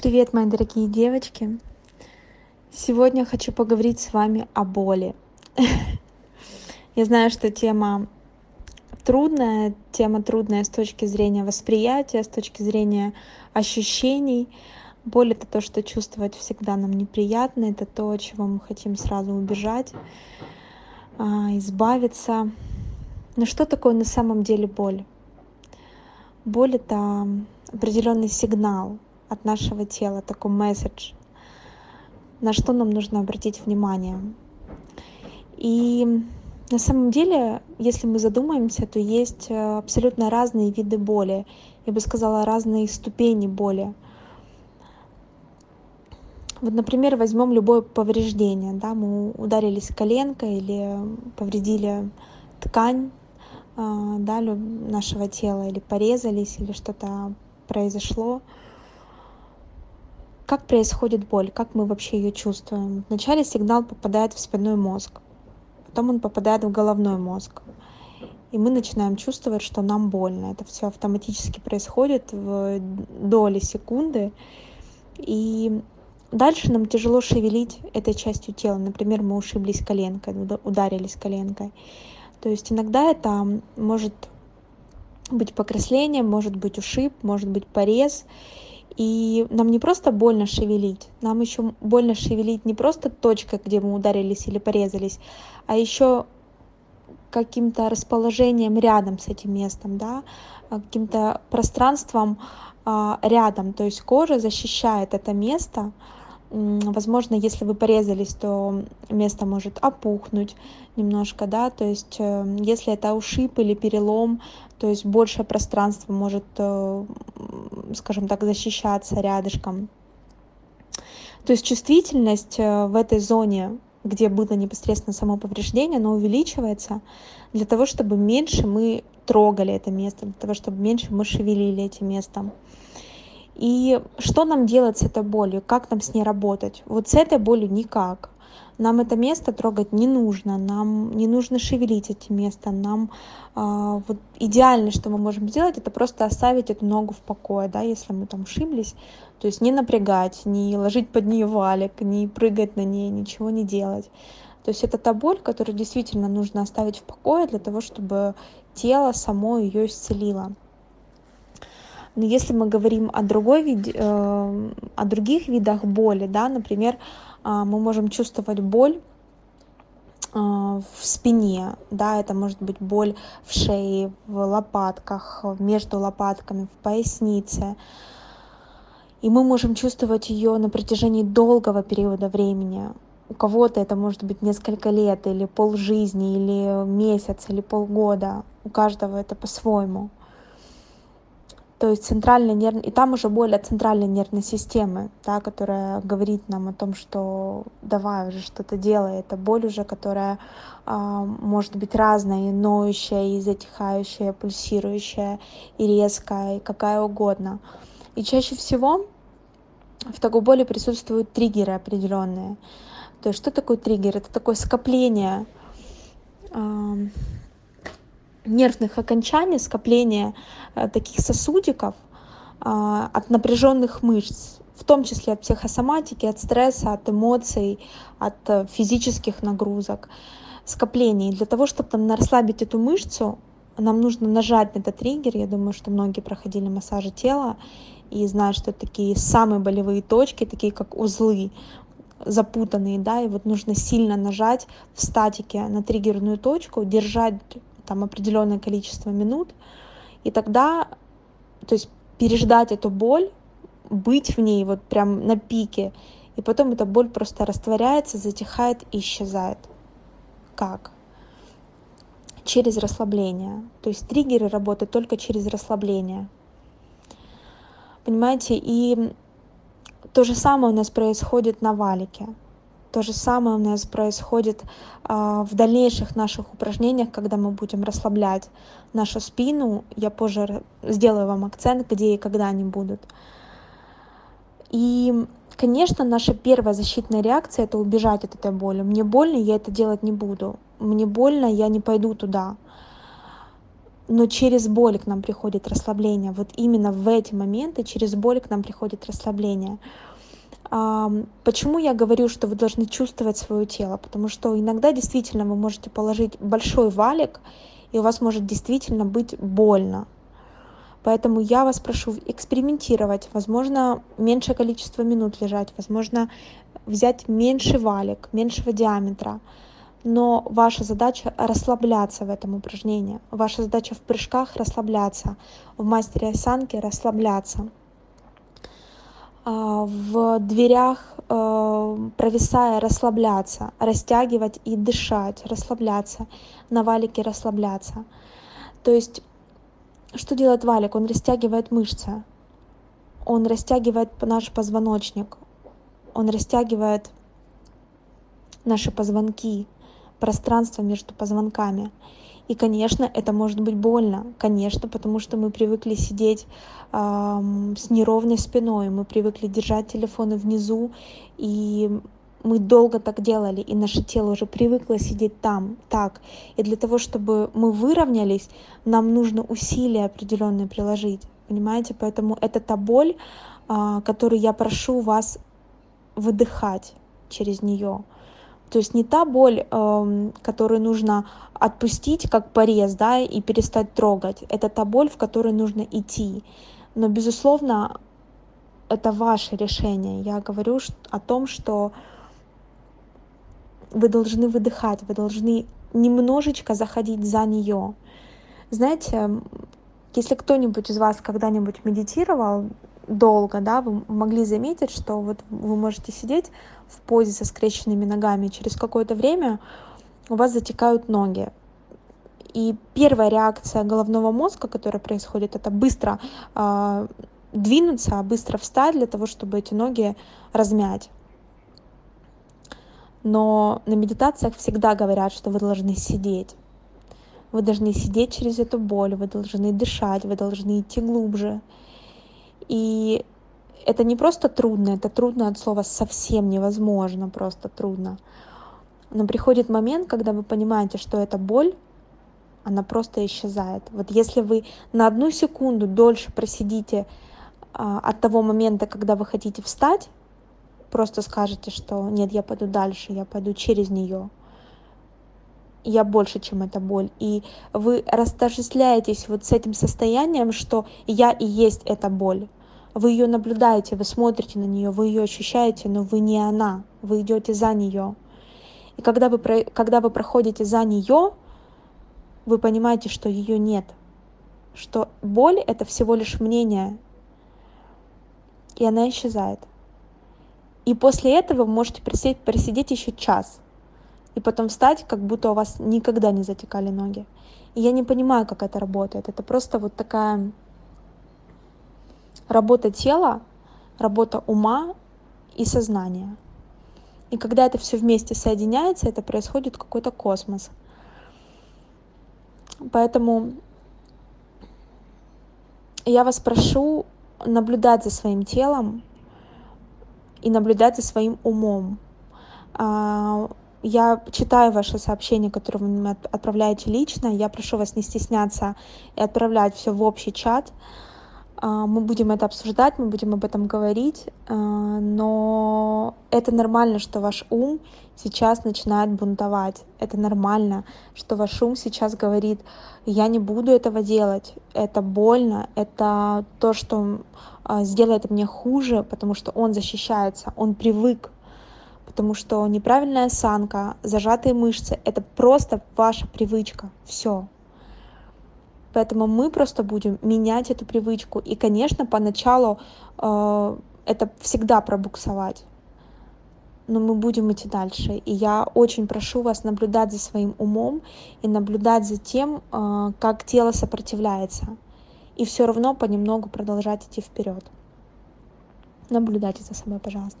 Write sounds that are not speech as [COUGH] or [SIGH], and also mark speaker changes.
Speaker 1: Привет, мои дорогие девочки! Сегодня хочу поговорить с вами о боли. [LAUGHS] Я знаю, что тема трудная, тема трудная с точки зрения восприятия, с точки зрения ощущений. Боль — это то, что чувствовать всегда нам неприятно, это то, от чего мы хотим сразу убежать, а, избавиться. Но что такое на самом деле боль? Боль — это определенный сигнал — от нашего тела, такой месседж, на что нам нужно обратить внимание. И на самом деле, если мы задумаемся, то есть э, абсолютно разные виды боли. Я бы сказала, разные ступени боли. Вот, например, возьмем любое повреждение. Да, мы ударились коленкой или повредили ткань э, да, нашего тела, или порезались, или что-то произошло как происходит боль, как мы вообще ее чувствуем. Вначале сигнал попадает в спинной мозг, потом он попадает в головной мозг. И мы начинаем чувствовать, что нам больно. Это все автоматически происходит в доли секунды. И дальше нам тяжело шевелить этой частью тела. Например, мы ушиблись коленкой, ударились коленкой. То есть иногда это может быть покраснение, может быть ушиб, может быть порез. И нам не просто больно шевелить, нам еще больно шевелить не просто точкой, где мы ударились или порезались, а еще каким-то расположением рядом с этим местом, да, каким-то пространством а, рядом. То есть кожа защищает это место, Возможно, если вы порезались, то место может опухнуть немножко, да, то есть э, если это ушиб или перелом, то есть большее пространство может, э, скажем так, защищаться рядышком. То есть чувствительность э, в этой зоне, где было непосредственно само повреждение, она увеличивается для того, чтобы меньше мы трогали это место, для того, чтобы меньше мы шевелили этим местом. И что нам делать с этой болью? Как нам с ней работать? Вот с этой болью никак. Нам это место трогать не нужно, нам не нужно шевелить эти места, нам э, вот идеально, что мы можем сделать, это просто оставить эту ногу в покое, да, если мы там ошиблись, то есть не напрягать, не ложить под нее валик, не прыгать на ней, ничего не делать. То есть это та боль, которую действительно нужно оставить в покое для того, чтобы тело само ее исцелило. Но если мы говорим о, другой виде, э, о других видах боли, да, например, э, мы можем чувствовать боль э, в спине, да, это может быть боль в шее, в лопатках, между лопатками, в пояснице. И мы можем чувствовать ее на протяжении долгого периода времени. У кого-то это может быть несколько лет, или полжизни, или месяц, или полгода. У каждого это по-своему то есть центральная нервная, и там уже более центральной нервной системы, да, которая говорит нам о том, что давай уже что-то делай, это боль уже, которая э, может быть разная, и ноющая, и затихающая, пульсирующая, и резкая, и какая угодно. И чаще всего в такой боли присутствуют триггеры определенные. То есть что такое триггер? Это такое скопление э, нервных окончаний, скопление э, таких сосудиков а, от напряженных мышц, в том числе от психосоматики, от стресса, от эмоций, от э, физических нагрузок, скоплений. Для того, чтобы там расслабить эту мышцу, нам нужно нажать на этот триггер. Я думаю, что многие проходили массажи тела и знают, что это такие самые болевые точки, такие как узлы запутанные, да, и вот нужно сильно нажать в статике на триггерную точку, держать там определенное количество минут, и тогда, то есть переждать эту боль, быть в ней вот прям на пике, и потом эта боль просто растворяется, затихает и исчезает. Как? Через расслабление. То есть триггеры работают только через расслабление. Понимаете, и то же самое у нас происходит на валике. То же самое у нас происходит а, в дальнейших наших упражнениях, когда мы будем расслаблять нашу спину. Я позже сделаю вам акцент, где и когда они будут. И, конечно, наша первая защитная реакция — это убежать от этой боли. Мне больно, я это делать не буду. Мне больно, я не пойду туда. но через боль к нам приходит расслабление. Вот именно в эти моменты через боль к нам приходит расслабление. Почему я говорю, что вы должны чувствовать свое тело? Потому что иногда действительно вы можете положить большой валик, и у вас может действительно быть больно. Поэтому я вас прошу экспериментировать, возможно, меньшее количество минут лежать, возможно, взять меньший валик, меньшего диаметра. Но ваша задача расслабляться в этом упражнении. Ваша задача в прыжках расслабляться, в мастере осанки расслабляться. А, в дверях, э, провисая, расслабляться, растягивать и дышать, расслабляться, на валике расслабляться. То есть, что делает валик? Он растягивает мышцы, он растягивает наш позвоночник, он растягивает наши позвонки, пространство между позвонками. И, конечно, это может быть больно, конечно, потому что мы привыкли сидеть э, с неровной спиной, мы привыкли держать телефоны внизу, и мы долго так делали, и наше тело уже привыкло сидеть там, так. И для того, чтобы мы выровнялись, нам нужно усилия определенные приложить, понимаете? Поэтому это та боль, э, которую я прошу вас выдыхать через нее. То есть не та боль, эм, которую нужно отпустить, как порез, да, и перестать трогать. Это та боль, в которой нужно идти. Но, безусловно, это ваше решение. Я говорю о том, что вы должны выдыхать, вы должны немножечко заходить за нее. Знаете, если кто-нибудь из вас когда-нибудь медитировал, долго, да, вы могли заметить, что вот вы можете сидеть в позе со скрещенными ногами, через какое-то время у вас затекают ноги. И первая реакция головного мозга, которая происходит, это быстро э, двинуться, быстро встать для того, чтобы эти ноги размять. Но на медитациях всегда говорят, что вы должны сидеть. Вы должны сидеть через эту боль, вы должны дышать, вы должны идти глубже. И это не просто трудно, это трудно от слова совсем невозможно, просто трудно. Но приходит момент, когда вы понимаете, что эта боль, она просто исчезает. Вот если вы на одну секунду дольше просидите а, от того момента, когда вы хотите встать, просто скажете, что нет, я пойду дальше, я пойду через нее. Я больше, чем эта боль. И вы растождествляетесь вот с этим состоянием, что я и есть эта боль. Вы ее наблюдаете, вы смотрите на нее, вы ее ощущаете, но вы не она, вы идете за нее. И когда вы, когда вы проходите за нее, вы понимаете, что ее нет, что боль это всего лишь мнение, и она исчезает. И после этого вы можете присидеть, просидеть еще час, и потом встать, как будто у вас никогда не затекали ноги. И я не понимаю, как это работает. Это просто вот такая работа тела, работа ума и сознания. И когда это все вместе соединяется, это происходит какой-то космос. Поэтому я вас прошу наблюдать за своим телом и наблюдать за своим умом. А, я читаю ваши сообщения, которые вы мне отправляете лично. Я прошу вас не стесняться и отправлять все в общий чат. А, мы будем это обсуждать, мы будем об этом говорить, а, но это нормально, что ваш ум сейчас начинает бунтовать. Это нормально, что ваш ум сейчас говорит, я не буду этого делать, это больно, это то, что а, сделает мне хуже, потому что он защищается, он привык, потому что неправильная осанка, зажатые мышцы — это просто ваша привычка, все. Поэтому мы просто будем менять эту привычку. И, конечно, поначалу э, это всегда пробуксовать. Но мы будем идти дальше. И я очень прошу вас наблюдать за своим умом и наблюдать за тем, э, как тело сопротивляется. И все равно понемногу продолжать идти вперед. Наблюдайте за собой, пожалуйста.